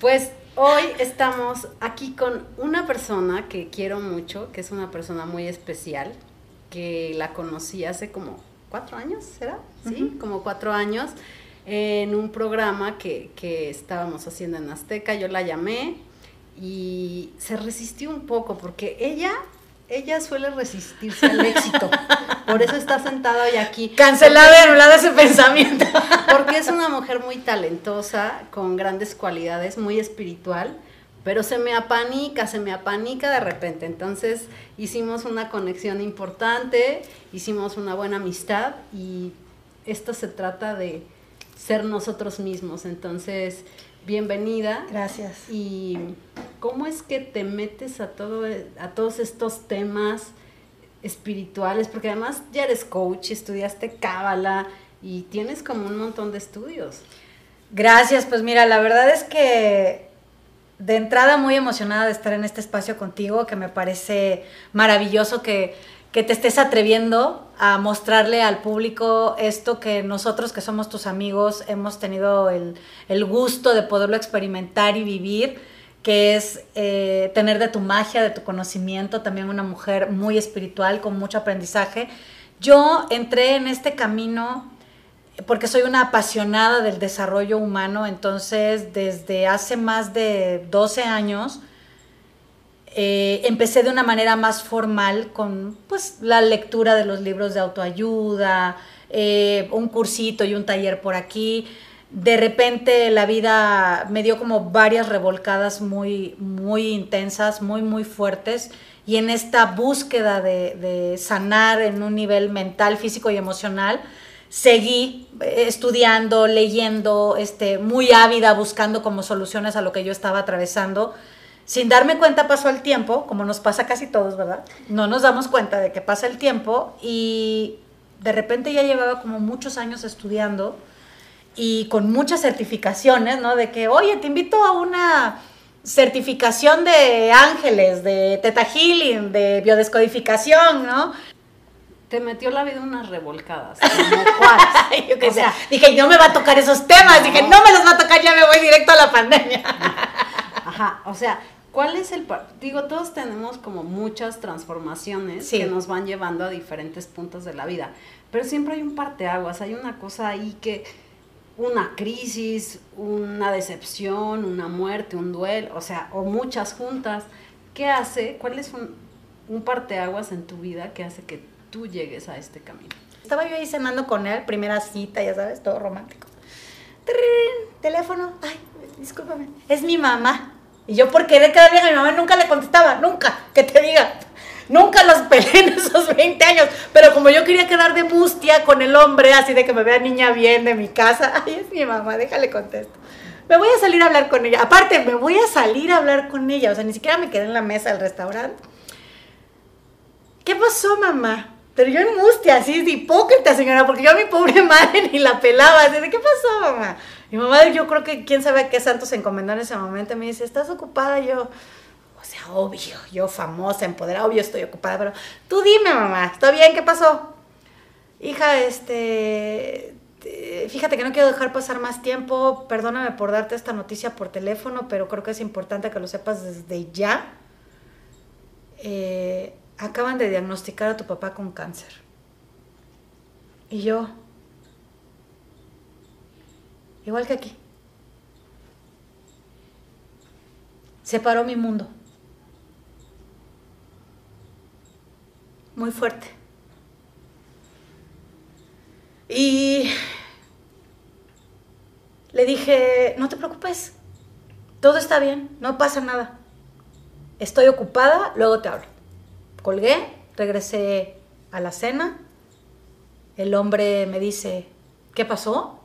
Pues hoy estamos aquí con una persona que quiero mucho, que es una persona muy especial, que la conocí hace como cuatro años, ¿será? Sí, como cuatro años, en un programa que, que estábamos haciendo en Azteca. Yo la llamé y se resistió un poco porque ella ella suele resistirse al éxito. Por eso está sentada hoy aquí. Cancelada y anulada ese pensamiento. Porque es una mujer muy talentosa, con grandes cualidades, muy espiritual, pero se me apanica, se me apanica de repente. Entonces hicimos una conexión importante, hicimos una buena amistad y esto se trata de ser nosotros mismos. Entonces, bienvenida. Gracias. Y ¿cómo es que te metes a, todo, a todos estos temas espirituales? Porque además ya eres coach, estudiaste cábala y tienes como un montón de estudios. Gracias, pues mira, la verdad es que de entrada muy emocionada de estar en este espacio contigo, que me parece maravilloso que, que te estés atreviendo a mostrarle al público esto que nosotros que somos tus amigos hemos tenido el, el gusto de poderlo experimentar y vivir que es eh, tener de tu magia, de tu conocimiento, también una mujer muy espiritual, con mucho aprendizaje. Yo entré en este camino porque soy una apasionada del desarrollo humano, entonces desde hace más de 12 años eh, empecé de una manera más formal con pues, la lectura de los libros de autoayuda, eh, un cursito y un taller por aquí de repente la vida me dio como varias revolcadas muy, muy intensas, muy, muy fuertes. Y en esta búsqueda de, sanar en un nivel mental, físico y emocional, seguí eh, estudiando, leyendo, este, muy ávida, buscando como soluciones a lo que yo estaba atravesando. Sin darme cuenta pasó el tiempo, como nos pasa casi todos, ¿verdad? No nos damos cuenta de que pasa el tiempo y de repente ya llevaba como muchos años estudiando y con muchas certificaciones, ¿no? De que, oye, te invito a una certificación de ángeles, de teta healing, de biodescodificación, ¿no? Te metió la vida unas revolcadas. Yo o sea, dije, no me va a tocar esos temas. Dije, no me los va a tocar, ya me voy directo a la pandemia. Ajá, o sea, ¿cuál es el... Digo, todos tenemos como muchas transformaciones que nos van llevando a diferentes puntos de la vida, pero siempre hay un parteaguas, hay una cosa ahí que una crisis, una decepción, una muerte, un duelo, o sea, o muchas juntas. ¿Qué hace? ¿Cuál es un, un parteaguas en tu vida que hace que tú llegues a este camino? Estaba yo ahí cenando con él, primera cita, ya sabes, todo romántico. teléfono, ay, discúlpame, es mi mamá. Y yo por querer quedar bien a mi mamá nunca le contestaba, nunca, que te diga. Nunca los peleé en esos 20 años, pero como yo quería quedar de mustia con el hombre, así de que me vea niña bien de mi casa, ay, es mi mamá, déjale contesto. Me voy a salir a hablar con ella. Aparte, me voy a salir a hablar con ella, o sea, ni siquiera me quedé en la mesa del restaurante. ¿Qué pasó, mamá? Pero yo en mustia, así de hipócrita, señora, porque yo a mi pobre madre ni la pelaba. Así de, ¿qué pasó, mamá? Mi mamá, yo creo que quién sabe a qué santos encomendó en ese momento. Me dice, ¿estás ocupada? Yo, o sea, obvio, yo famosa, empoderada, obvio estoy ocupada, pero tú dime, mamá, ¿está bien? ¿Qué pasó? Hija, este, fíjate que no quiero dejar pasar más tiempo, perdóname por darte esta noticia por teléfono, pero creo que es importante que lo sepas desde ya. Eh, acaban de diagnosticar a tu papá con cáncer. Y yo, igual que aquí, separó mi mundo. muy fuerte. Y le dije, no te preocupes, todo está bien, no pasa nada. Estoy ocupada, luego te hablo. Colgué, regresé a la cena. El hombre me dice, ¿qué pasó?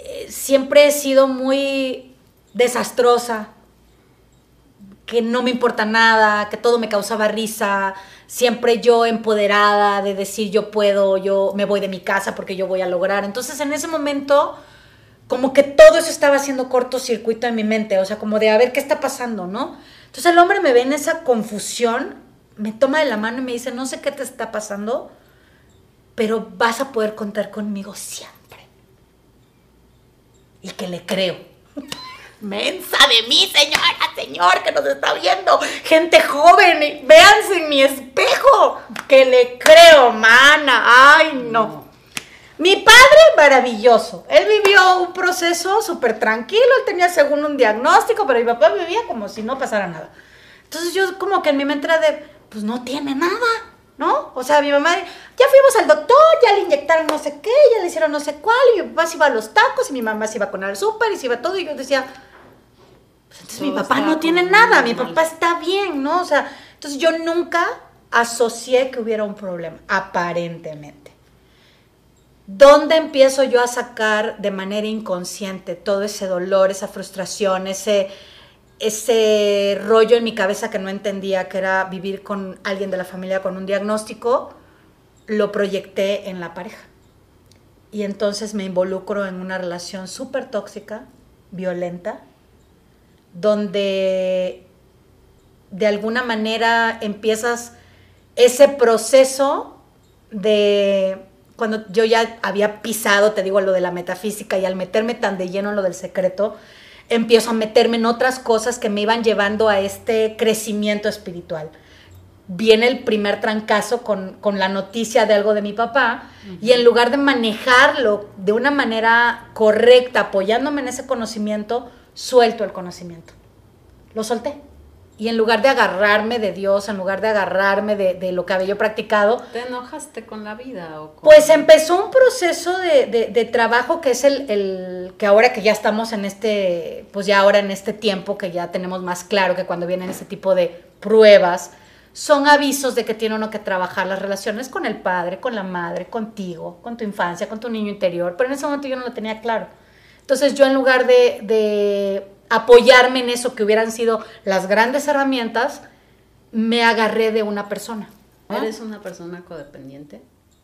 Eh, siempre he sido muy desastrosa, que no me importa nada, que todo me causaba risa, siempre yo empoderada de decir yo puedo, yo me voy de mi casa porque yo voy a lograr. Entonces en ese momento como que todo eso estaba haciendo cortocircuito en mi mente, o sea, como de a ver qué está pasando, ¿no? Entonces el hombre me ve en esa confusión, me toma de la mano y me dice, no sé qué te está pasando, pero vas a poder contar conmigo siempre. y que le creo. Mensa de mí, señora, señor, que nos está viendo. Gente joven, véanse en mi espejo. Que le creo, mana. Ay, no. Mi padre, maravilloso. Él vivió un proceso súper tranquilo. Él tenía según un diagnóstico, pero mi papá vivía como si no pasara nada. Entonces yo como que en mi mente era de, pues no tiene nada. ¿no? O sea, mi mamá, ya fuimos al doctor, ya le inyectaron no sé qué, ya le hicieron no sé cuál, y mi papá se iba a los tacos, y mi mamá se iba con el súper, y se iba todo, y yo decía, pues entonces mi papá no tiene nada, mi papá está bien, ¿no? O sea, entonces yo nunca asocié que hubiera un problema, aparentemente. ¿Dónde empiezo yo a sacar de manera inconsciente todo ese dolor, esa frustración, ese ese rollo en mi cabeza que no entendía, que era vivir con alguien de la familia con un diagnóstico, lo proyecté en la pareja. Y entonces me involucro en una relación súper tóxica, violenta, donde de alguna manera empiezas ese proceso de cuando yo ya había pisado, te digo, lo de la metafísica y al meterme tan de lleno en lo del secreto, empiezo a meterme en otras cosas que me iban llevando a este crecimiento espiritual. Viene el primer trancazo con, la noticia de algo de mi papá y en lugar de manejarlo de una manera correcta, apoyándome en ese conocimiento, suelto el conocimiento. Lo solté. Y en lugar de agarrarme de Dios, en lugar de agarrarme de, lo que había yo practicado... ¿Te enojaste con la vida? O Pues empezó un proceso de, trabajo que es el, que ahora que ya estamos en este, pues ya ahora en este tiempo que ya tenemos más claro que cuando vienen ese tipo de pruebas, son avisos de que tiene uno que trabajar las relaciones con el padre, con la madre, contigo, con tu infancia, con tu niño interior. Pero en ese momento yo no lo tenía claro. Entonces yo en lugar de apoyarme en eso que hubieran sido las grandes herramientas, me agarré de una persona. ¿Eres una persona codependiente?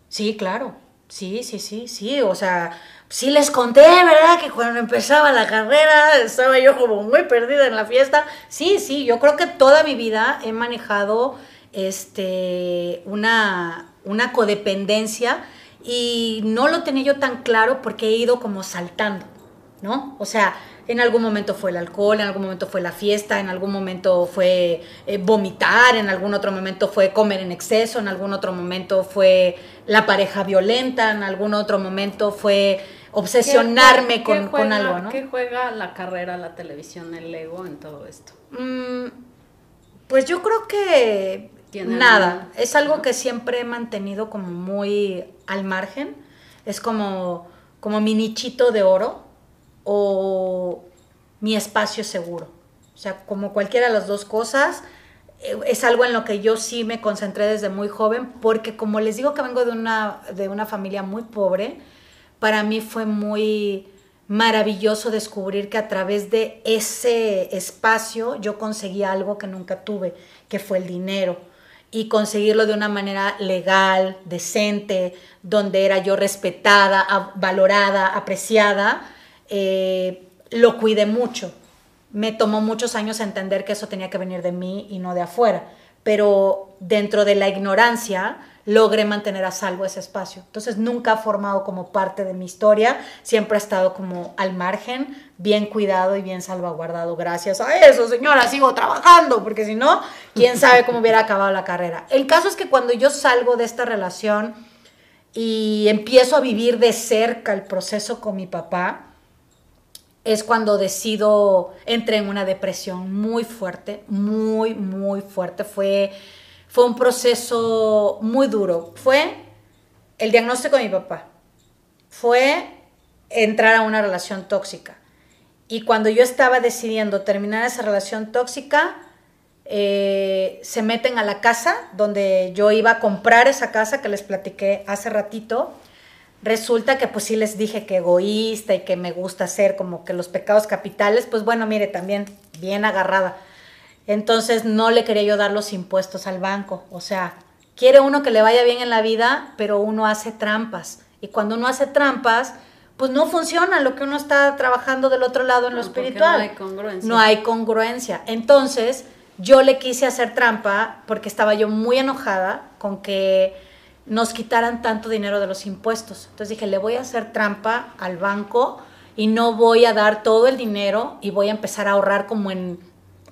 Sí, claro. Sí, sí, sí, sí. O sea, sí les conté, ¿verdad? Que cuando empezaba la carrera estaba yo como muy perdida en la fiesta. Sí, sí, yo creo que toda mi vida he manejado este, una, una codependencia y no lo tenía yo tan claro porque he ido como saltando, ¿no? O sea, en algún momento fue el alcohol, en algún momento fue la fiesta, en algún momento fue eh, vomitar, en algún otro momento fue comer en exceso, en algún otro momento fue la pareja violenta, en algún otro momento fue obsesionarme con, algo, ¿no? ¿Qué juega la carrera, la televisión, el ego en todo esto? Mm, pues yo creo que nada, es algo que siempre he mantenido como muy al margen, es como, como mi nichito de oro o mi espacio seguro. O sea, como cualquiera de las dos cosas, eh, es algo en lo que yo sí me concentré desde muy joven, porque como les digo que vengo de una, de una familia muy pobre, para mí fue muy maravilloso descubrir que a través de ese espacio yo conseguía algo que nunca tuve, que fue el dinero. Y conseguirlo de una manera legal, decente, donde era yo respetada, valorada, apreciada eh, lo cuidé mucho. Me tomó muchos años entender que eso tenía que venir de mí y no de afuera, pero dentro de la ignorancia logré mantener a salvo ese espacio. Entonces nunca ha formado como parte de mi historia, siempre ha estado como al margen, bien cuidado y bien salvaguardado. Gracias a eso, señora, sigo trabajando, porque si no, quién sabe cómo hubiera acabado la carrera. El caso es que cuando yo salgo de esta relación y empiezo a vivir de cerca el proceso con mi papá, es cuando decido, entré en una depresión muy fuerte, muy, muy fuerte. Fue, fue un proceso muy duro. Fue el diagnóstico de mi papá. Fue entrar a una relación tóxica. Y cuando yo estaba decidiendo terminar esa relación tóxica, eh, se meten a la casa donde yo iba a comprar esa casa que les platiqué hace ratito resulta que pues sí les dije que egoísta y que me gusta hacer como que los pecados capitales, pues bueno, mire, también bien agarrada. Entonces no le quería yo dar los impuestos al banco. O sea, quiere uno que le vaya bien en la vida, pero uno hace trampas. Y cuando uno hace trampas, pues no funciona lo que uno está trabajando del otro lado en lo espiritual. No hay congruencia. No hay congruencia. Entonces yo le quise hacer trampa porque estaba yo muy enojada con que nos quitaran tanto dinero de los impuestos. Entonces dije, le voy a hacer trampa al banco y no voy a dar todo el dinero y voy a empezar a ahorrar como en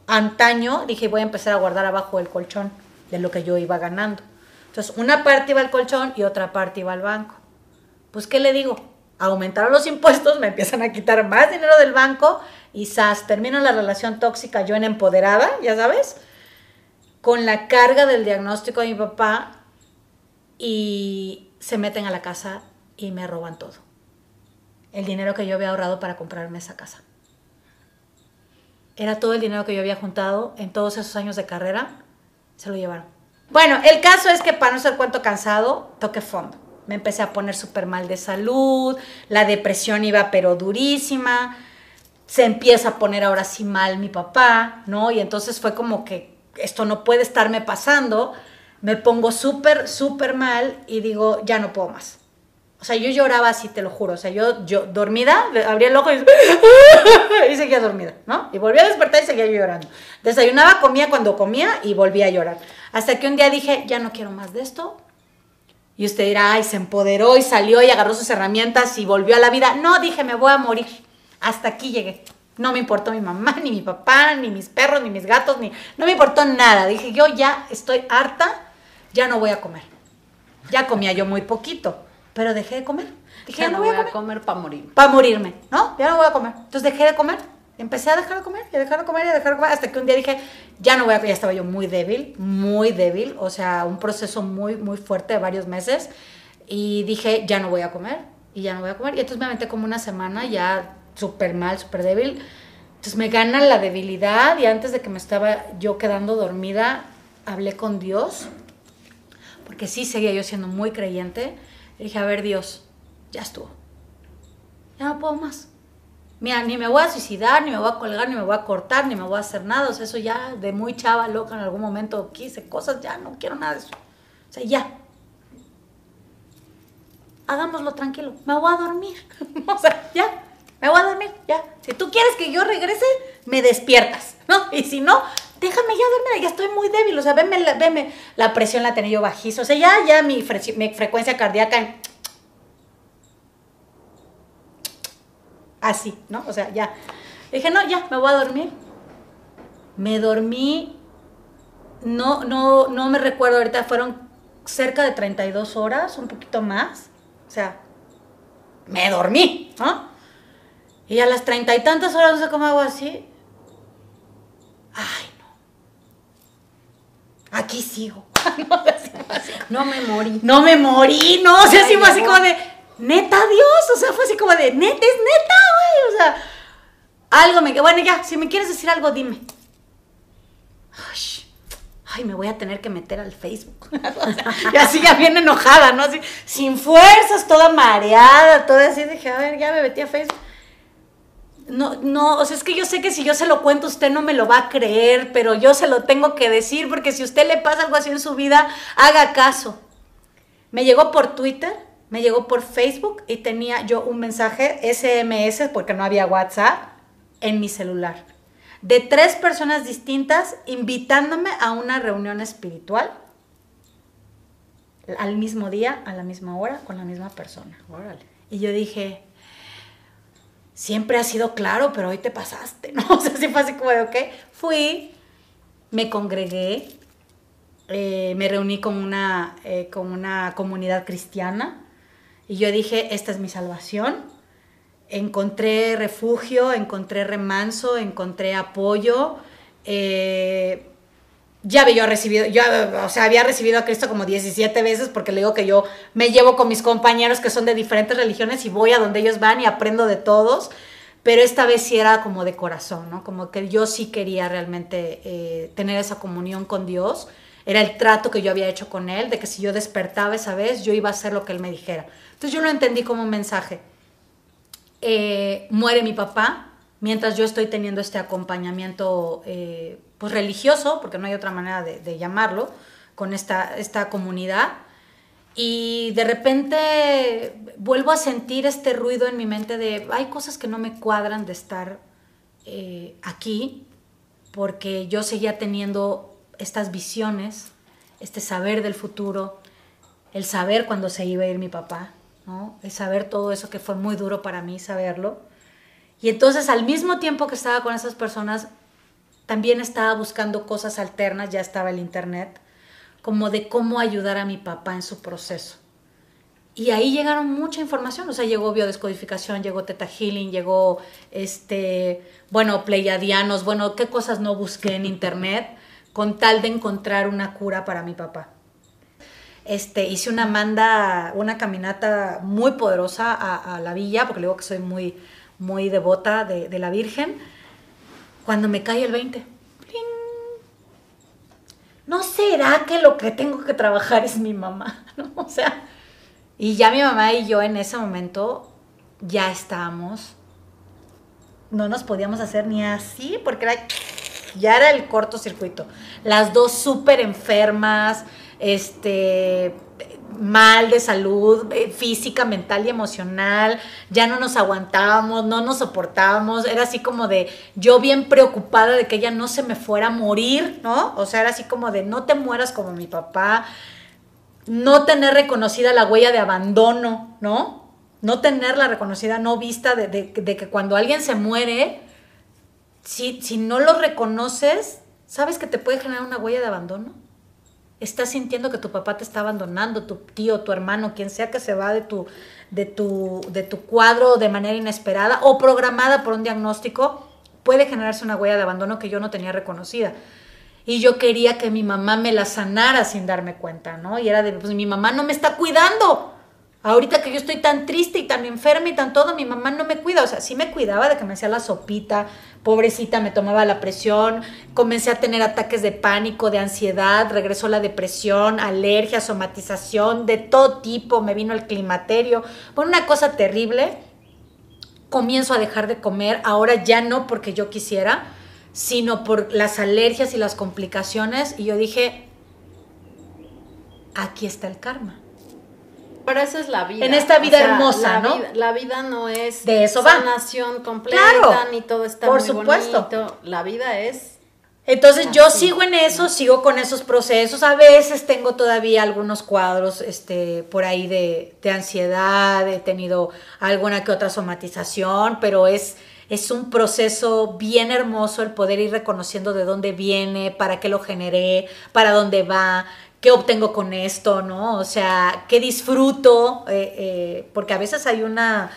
antaño. Dije, voy a empezar a guardar abajo del colchón de lo que yo iba ganando. Entonces, una parte iba al colchón y otra parte iba al banco. Pues, ¿qué le digo? Aumentaron los impuestos, me empiezan a quitar más dinero del banco y ¡zas! Termino la relación tóxica yo en empoderada, ya sabes, con la carga del diagnóstico de mi papá y se meten a la casa y me roban todo. El dinero que yo había ahorrado para comprarme esa casa. Era todo el dinero que yo había juntado en todos esos años de carrera, se lo llevaron. Bueno, el caso es que para no ser cuento cansado, toqué fondo. Me empecé a poner súper mal de salud, la depresión iba pero durísima, se empieza a poner ahora sí mal mi papá, ¿no? Y entonces fue como que esto no puede estarme pasando, me pongo súper, súper mal y digo, ya no puedo más. O sea, yo lloraba así, te lo juro. O sea, yo, yo dormida, abría el ojo y, y seguía dormida, ¿no? Y volvía a despertar y seguía llorando. Desayunaba, comía cuando comía y volvía a llorar. Hasta que un día dije, ya no quiero más de esto. Y usted dirá, ay, se empoderó y salió y agarró sus herramientas y volvió a la vida. No, dije, me voy a morir. Hasta aquí llegué. No me importó mi mamá, ni mi papá, ni mis perros, ni mis gatos, ni... No me importó nada. Dije, yo ya estoy harta, ya no voy a comer. Ya comía yo muy poquito pero dejé de comer. Dije, ya no voy a comer, para morir. Para morirme, ¿no? Ya no voy a comer. Entonces dejé de comer. Empecé a dejar de comer, y a dejar de comer, y a dejar de comer, hasta que un día dije, ya no voy a comer. Ya estaba yo muy débil, muy débil. O sea, un proceso muy, muy fuerte de varios meses. Y dije, ya no voy a comer. Y ya no voy a comer. Y entonces me aventé como una semana ya súper mal, súper débil. Entonces me gana la debilidad y antes de que me estaba yo quedando dormida, hablé con Dios, porque sí seguía yo siendo muy creyente dije, a ver Dios, ya estuvo. Ya no puedo más. Mira, ni me voy a suicidar, ni me voy a colgar, ni me voy a cortar, ni me voy a hacer nada. O sea, eso ya de muy chava, loca, en algún momento quise cosas, ya no quiero nada de eso. O sea, ya. Hagámoslo tranquilo. Me voy a dormir. o sea, ya. Me voy a dormir, ya. Si tú quieres que yo regrese, me despiertas, ¿no? Y si no, déjame ya dormir, ya estoy muy débil, o sea, veme, la, la presión la tenía yo bajísima, o sea, ya, ya mi, mi frecuencia cardíaca así, ¿no? O sea, ya. Dije, no, ya, me voy a dormir. Me dormí, no, no, no me recuerdo ahorita, fueron cerca de 32 horas, un poquito más. O sea, me dormí, ¿no? Y a las treinta y tantas horas, no sé cómo hago así. Ay, aquí sigo. no me morí. No me morí, no, o sea, así fue así como de, neta Dios, o sea, fue así como de, neta, es neta, güey, o sea, algo me, bueno, ya, si me quieres decir algo, dime. Ay, me voy a tener que meter al Facebook. y así ya bien enojada, ¿no? Así, sin fuerzas, toda mareada, toda así. Dije, a ver, ya me metí a Facebook no, no, o sea, es que yo sé que si yo se lo cuento usted no me lo va a creer, pero yo se lo tengo que decir porque si a usted le pasa algo así en su vida, haga caso. Me llegó por Twitter, me llegó por Facebook y tenía yo un mensaje SMS, porque no había WhatsApp, en mi celular. De tres personas distintas invitándome a una reunión espiritual al mismo día, a la misma hora, con la misma persona. Y yo dije, siempre ha sido claro, pero hoy te pasaste, ¿no? O sea, sí fue así como de, ok, fui, me congregué, eh, me reuní con una, eh, con una comunidad cristiana y yo dije, esta es mi salvación. Encontré refugio, encontré remanso, encontré apoyo. Eh, ya había recibido, yo, o sea, había recibido a Cristo como 17 veces porque le digo que yo me llevo con mis compañeros que son de diferentes religiones y voy a donde ellos van y aprendo de todos, pero esta vez sí era como de corazón, ¿no? Como que yo sí quería realmente eh, tener esa comunión con Dios, era el trato que yo había hecho con Él, de que si yo despertaba esa vez, yo iba a hacer lo que Él me dijera. Entonces yo lo entendí como un mensaje. Eh, muere mi papá, mientras yo estoy teniendo este acompañamiento eh, pues religioso, porque no hay otra manera de, llamarlo, con esta, esta comunidad. Y de repente vuelvo a sentir este ruido en mi mente de, hay cosas que no me cuadran de estar eh, aquí, porque yo seguía teniendo estas visiones, este saber del futuro, el saber cuándo se iba a ir mi papá, ¿no? el saber todo eso que fue muy duro para mí saberlo. Y entonces al mismo tiempo que estaba con esas personas, también estaba buscando cosas alternas, ya estaba el internet, como de cómo ayudar a mi papá en su proceso. Y ahí llegaron mucha información, o sea, llegó biodescodificación, llegó Teta Healing, llegó, este, bueno, pleiadianos, bueno, qué cosas no busqué en internet con tal de encontrar una cura para mi papá. Este, hice una manda, una caminata muy poderosa a, la villa, porque luego que soy muy, muy devota de, la Virgen, cuando me cae el 20. ¿No será que lo que tengo que trabajar es mi mamá? O sea, y ya mi mamá y yo en ese momento ya estábamos, no nos podíamos hacer ni así, porque era, ya era el cortocircuito. Las dos súper enfermas, este, mal de salud eh, física, mental y emocional, ya no nos aguantábamos, no nos soportábamos, era así como de yo bien preocupada de que ella no se me fuera a morir, ¿no? O sea, era así como de no te mueras como mi papá, no tener reconocida la huella de abandono, ¿no? No tenerla reconocida, no vista de, que cuando alguien se muere, si, si no lo reconoces, ¿sabes que te puede generar una huella de abandono? Estás sintiendo que tu papá te está abandonando, tu tío, tu hermano, quien sea que se va de tu, de tu, de tu cuadro de manera inesperada o programada por un diagnóstico, puede generarse una huella de abandono que yo no tenía reconocida y yo quería que mi mamá me la sanara sin darme cuenta, ¿no? Y era de, pues mi mamá no me está cuidando. Ahorita que yo estoy tan triste y tan enferma y tan todo, mi mamá no me cuida. O sea, sí me cuidaba de que me hacía la sopita, pobrecita, me tomaba la presión, comencé a tener ataques de pánico, de ansiedad, regresó la depresión, alergia, somatización, de todo tipo, me vino el climaterio. Bueno, una cosa terrible. Comienzo a dejar de comer, ahora ya no porque yo quisiera, sino por las alergias y las complicaciones. Y yo dije, aquí está el karma. Pero eso es la vida. En esta vida hermosa, ¿no? la vida no es de eso sanación completa, ni todo está por supuesto. La vida es entonces yo sigo en eso, sigo con esos procesos. A veces tengo todavía algunos cuadros este, por ahí de, de ansiedad, he tenido alguna que otra somatización, pero es, es un proceso bien hermoso el poder ir reconociendo de dónde viene, para qué lo generé, para dónde va, qué obtengo con esto, ¿no? O sea, qué disfruto, eh, eh, porque a veces hay una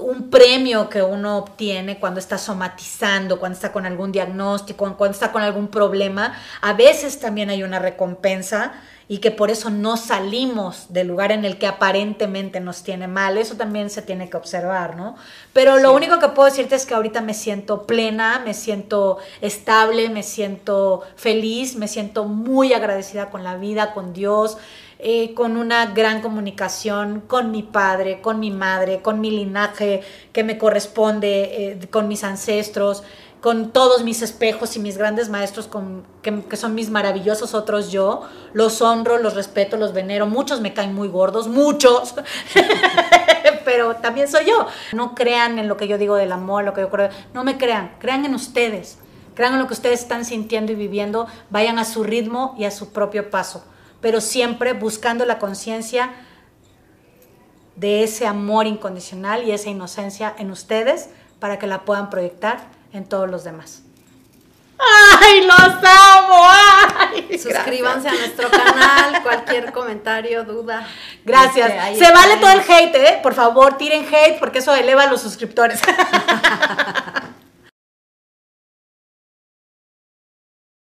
un premio que uno obtiene cuando está somatizando, cuando está con algún diagnóstico, cuando está con algún problema, a veces también hay una recompensa y que por eso no salimos del lugar en el que aparentemente nos tiene mal. Eso también se tiene que observar, ¿no? Pero lo único que puedo decirte es que ahorita me siento plena, me siento estable, me siento feliz, me siento muy agradecida con la vida, con Dios. Eh, con una gran comunicación con mi padre, con mi madre, con mi linaje que me corresponde, eh, con mis ancestros con todos mis espejos y mis grandes maestros con, que, son mis maravillosos otros yo, los honro, los respeto, los venero, muchos me caen muy gordos, muchos, pero también soy yo. No crean en lo que yo digo del amor, lo que yo creo, no me crean, crean en ustedes, crean en lo que ustedes están sintiendo y viviendo, vayan a su ritmo y a su propio paso, pero siempre buscando la conciencia de ese amor incondicional y esa inocencia en ustedes para que la puedan proyectar en todos los demás. ¡Ay, los amo! ¡Ay! Suscríbanse a nuestro canal, cualquier comentario, duda. Gracias. Este, Se vale todo el hate, ¿eh? Por favor, tiren hate porque eso eleva a los suscriptores.